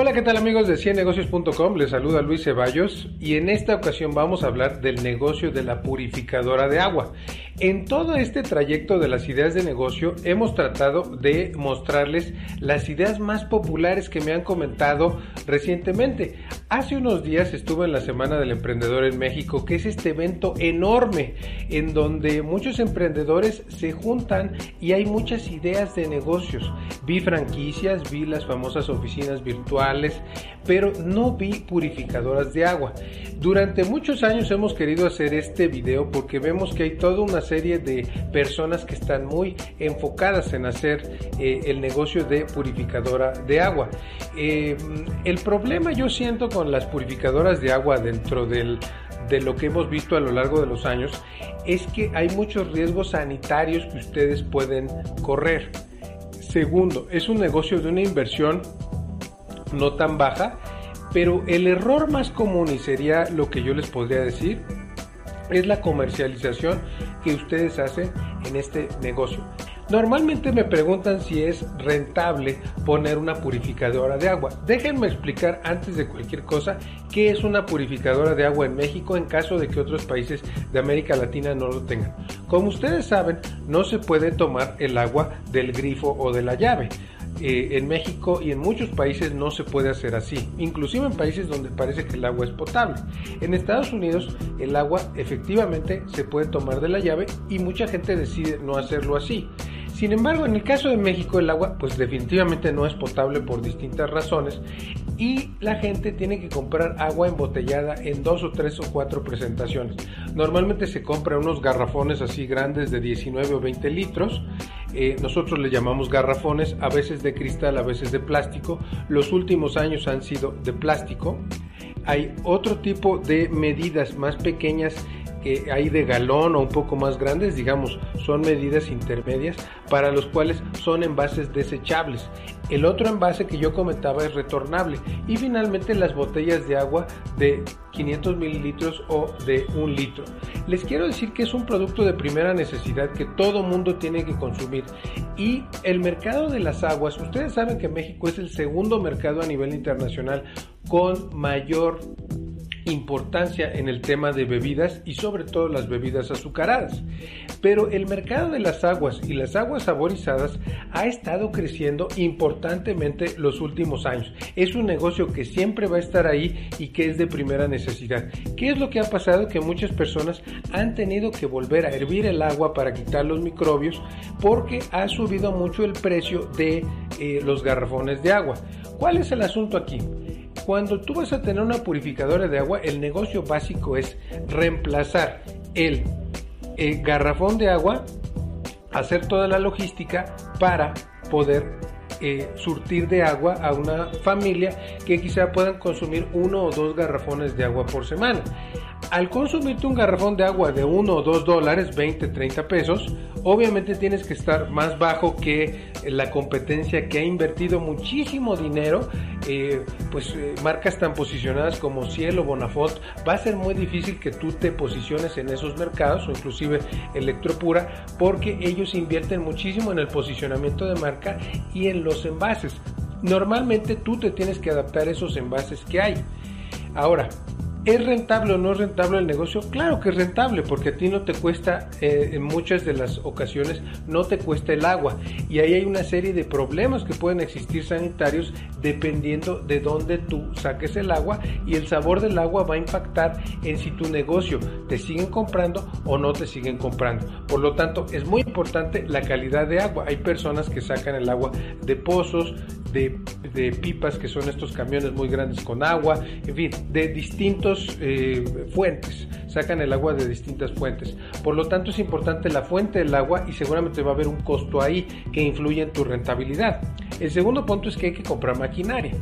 Hola, ¿qué tal amigos de ciennegocios.com? Les saluda Luis Ceballos y en esta ocasión vamos a hablar del negocio de la purificadora de agua. En todo este trayecto de las ideas de negocio hemos tratado de mostrarles las ideas más populares que me han comentado recientemente. Hace unos días estuve en la Semana del Emprendedor en México, que es este evento enorme en donde muchos emprendedores se juntan y hay muchas ideas de negocios. Vi franquicias, vi las famosas oficinas virtuales, pero no vi purificadoras de agua. Durante muchos años hemos querido hacer este video porque vemos que hay toda una serie de personas que están muy enfocadas en hacer eh, el negocio de purificadora de agua. Eh, el problema yo siento con las purificadoras de agua dentro del de lo que hemos visto a lo largo de los años es que hay muchos riesgos sanitarios que ustedes pueden correr. Segundo, es un negocio de una inversión no tan baja, pero el error más común y sería lo que yo les podría decir es la comercialización que ustedes hacen en este negocio. Normalmente me preguntan si es rentable poner una purificadora de agua. Déjenme explicar antes de cualquier cosa qué es una purificadora de agua en México en caso de que otros países de América Latina no lo tengan. Como ustedes saben, no se puede tomar el agua del grifo o de la llave. En México y en muchos países no se puede hacer así, inclusive en países donde parece que el agua es potable. En Estados Unidos el agua efectivamente se puede tomar de la llave y mucha gente decide no hacerlo así. Sin embargo, en el caso de México el agua pues definitivamente no es potable por distintas razones y la gente tiene que comprar agua embotellada en dos o tres o cuatro presentaciones. Normalmente se compra unos garrafones así grandes de 19 o 20 litros. Eh, nosotros le llamamos garrafones, a veces de cristal, a veces de plástico. Los últimos años han sido de plástico. Hay otro tipo de medidas más pequeñas que hay de galón o un poco más grandes, digamos, son medidas intermedias para los cuales son envases desechables. El otro envase que yo comentaba es retornable y finalmente las botellas de agua de 500 mililitros o de un litro. Les quiero decir que es un producto de primera necesidad que todo mundo tiene que consumir y el mercado de las aguas, ustedes saben que México es el segundo mercado a nivel internacional con mayor importancia en el tema de bebidas y sobre todo las bebidas azucaradas. Pero el mercado de las aguas y las aguas saborizadas ha estado creciendo importantemente los últimos años. Es un negocio que siempre va a estar ahí y que es de primera necesidad. ¿Qué es lo que ha pasado? Que muchas personas han tenido que volver a hervir el agua para quitar los microbios porque ha subido mucho el precio de eh, los garrafones de agua. ¿Cuál es el asunto aquí? Cuando tú vas a tener una purificadora de agua, el negocio básico es reemplazar el, garrafón de agua, hacer toda la logística para poder eh, surtir de agua a una familia que quizá puedan consumir uno o dos garrafones de agua por semana. Al consumirte un garrafón de agua de 1 o 2 dólares, 20, 30 pesos, obviamente tienes que estar más bajo que la competencia que ha invertido muchísimo dinero, eh, pues eh, marcas tan posicionadas como Cielo, Bonafont, va a ser muy difícil que tú te posiciones en esos mercados o inclusive Electropura porque ellos invierten muchísimo en el posicionamiento de marca y en los envases. Normalmente tú te tienes que adaptar a esos envases que hay. Ahora, ¿Es rentable o no es rentable el negocio? Claro que es rentable porque a ti no te cuesta, eh, en muchas de las ocasiones, no te cuesta el agua. Y ahí hay una serie de problemas que pueden existir sanitarios dependiendo de dónde tú saques el agua y el sabor del agua va a impactar en si tu negocio te siguen comprando o no te siguen comprando. Por lo tanto, es muy importante la calidad de agua. Hay personas que sacan el agua de pozos, de, pipas que son estos camiones muy grandes con agua, en fin, de distintos eh, fuentes, sacan el agua de distintas fuentes. Por lo tanto es importante la fuente del agua y seguramente va a haber un costo ahí que influye en tu rentabilidad. El segundo punto es que hay que comprar maquinaria.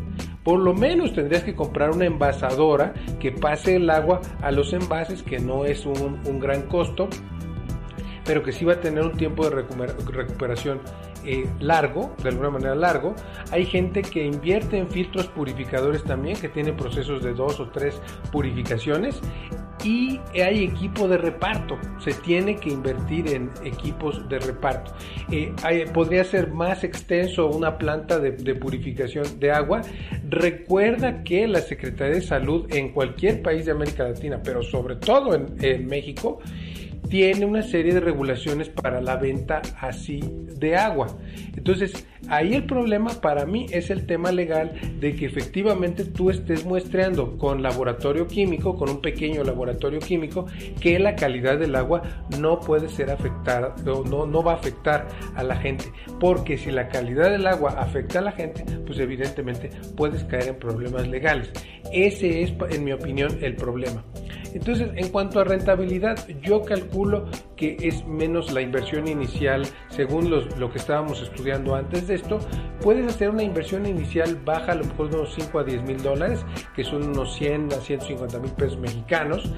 Por lo menos tendrías que comprar una envasadora que pase el agua a los envases, que no es un, un gran costo, pero que sí va a tener un tiempo de recuperación eh, largo, de alguna manera largo. Hay gente que invierte en filtros purificadores también, que tiene procesos de dos o tres purificaciones y hay equipo de reparto. Se tiene que invertir en equipos de reparto. Eh, podría ser más extenso una planta de, purificación de agua. Recuerda que la Secretaría de Salud en cualquier país de América Latina, pero sobre todo en México, tiene una serie de regulaciones para la venta así de agua. Entonces, ahí el problema para mí es el tema legal de que efectivamente tú estés muestreando con laboratorio químico, con un pequeño laboratorio químico, que la calidad del agua no puede ser afectada, no, no va a afectar a la gente. Porque si la calidad del agua afecta a la gente, pues evidentemente puedes caer en problemas legales. Ese es, en mi opinión, el problema. Entonces, en cuanto a rentabilidad, yo calculo que es menos la inversión inicial, según lo que estábamos estudiando antes de esto, puedes hacer una inversión inicial baja, a lo mejor de unos 5 a 10 mil dólares, que son unos 100 a 150 mil pesos mexicanos.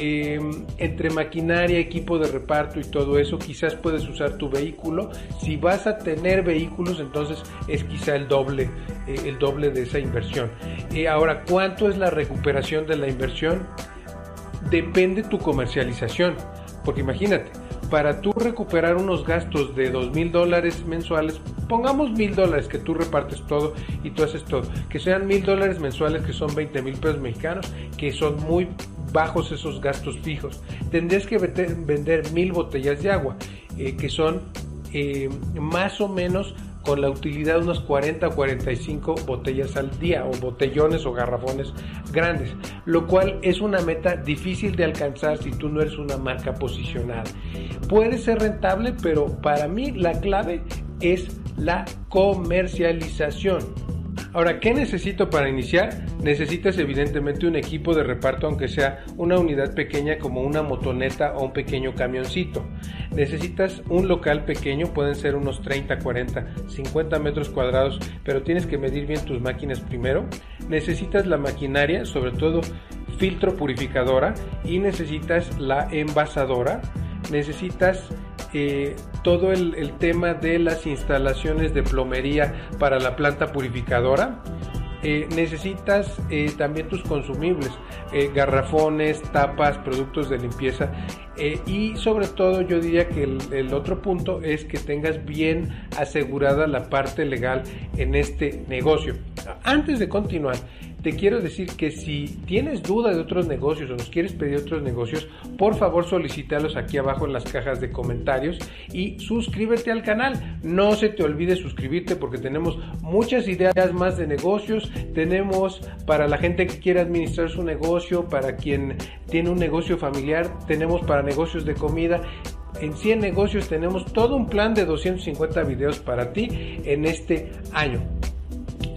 Em, entre maquinaria, equipo de reparto y todo eso, quizás puedes usar tu vehículo. Si vas a tener vehículos, entonces es quizá el doble, eh, el doble de esa inversión. Eh, ahora, ¿cuánto es la recuperación de la inversión? Depende tu comercialización. Porque imagínate, para tú recuperar unos gastos de dos mil dólares mensuales, pongamos mil dólares que tú repartes todo y tú haces todo, que sean mil dólares mensuales que son 20 mil pesos mexicanos, que son muy bajos esos gastos fijos. Tendrías que vender mil botellas de agua, eh, que son eh, más o menos con la utilidad de unas 40 o 45 botellas al día o botellones o garrafones grandes, lo cual es una meta difícil de alcanzar si tú no eres una marca posicionada. Puede ser rentable, pero para mí la clave es la comercialización. Ahora, ¿qué necesito para iniciar? Necesitas evidentemente un equipo de reparto, aunque sea una unidad pequeña como una motoneta o un pequeño camioncito. Necesitas un local pequeño, pueden ser unos 30, 40, 50 metros cuadrados, pero tienes que medir bien tus máquinas primero. Necesitas la maquinaria, sobre todo filtro purificadora, y necesitas la envasadora. Necesitas eh, todo el, tema de las instalaciones de plomería para la planta purificadora. Eh, necesitas eh, también tus consumibles, garrafones, tapas, productos de limpieza y sobre todo yo diría que el, otro punto es que tengas bien asegurada la parte legal en este negocio. Antes de continuar, te quiero decir que si tienes duda de otros negocios o nos quieres pedir otros negocios, por favor solicítalos aquí abajo en las cajas de comentarios y suscríbete al canal. No se te olvide suscribirte porque tenemos muchas ideas más de negocios. Tenemos para la gente que quiere administrar su negocio, para quien tiene un negocio familiar, tenemos para negocios de comida en 100 negocios tenemos todo un plan de 250 videos para ti en este año.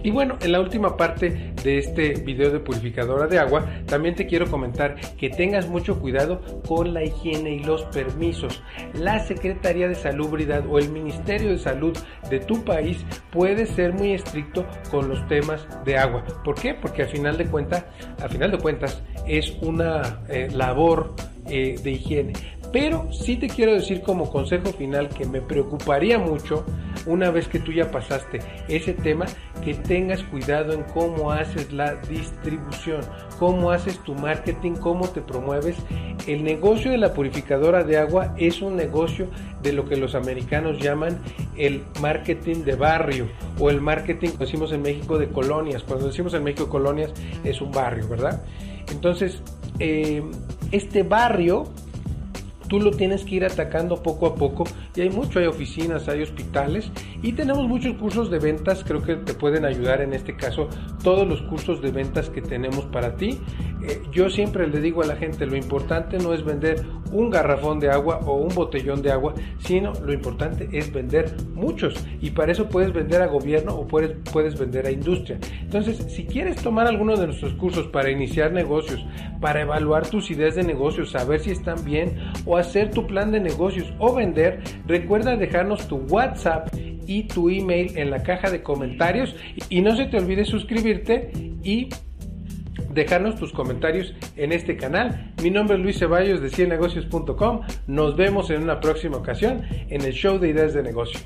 Y bueno, en la última parte de este video de purificadora de agua, también te quiero comentar que tengas mucho cuidado con la higiene y los permisos. La Secretaría de Salubridad o el Ministerio de Salud de tu país puede ser muy estricto con los temas de agua. ¿Por qué? Porque al final de cuentas, al final de cuentas es una eh, labor eh, de higiene. Pero sí te quiero decir como consejo final que me preocuparía mucho una vez que tú ya pasaste ese tema, que tengas cuidado en cómo haces la distribución, cómo haces tu marketing, cómo te promueves. El negocio de la purificadora de agua es un negocio de lo que los americanos llaman el marketing de barrio o el marketing, decimos en México, de colonias. Cuando decimos en México colonias es un barrio, ¿verdad? Entonces, eh, este barrio tú lo tienes que ir atacando poco a poco y hay mucho, hay oficinas, hay hospitales y tenemos muchos cursos de ventas, creo que te pueden ayudar en este caso todos los cursos de ventas que tenemos para ti. Eh, yo siempre le digo a la gente, lo importante no es vender un garrafón de agua o un botellón de agua, sino lo importante es vender muchos y para eso puedes vender a gobierno o puedes, puedes vender a industria. Entonces, si quieres tomar alguno de nuestros cursos para iniciar negocios, para evaluar tus ideas de negocios, saber si están bien hacer tu plan de negocios o vender, recuerda dejarnos tu WhatsApp y tu email en la caja de comentarios y no se te olvide suscribirte y dejarnos tus comentarios en este canal. Mi nombre es Luis Ceballos de ciennegocios.com. Nos vemos en una próxima ocasión en el show de ideas de negocio.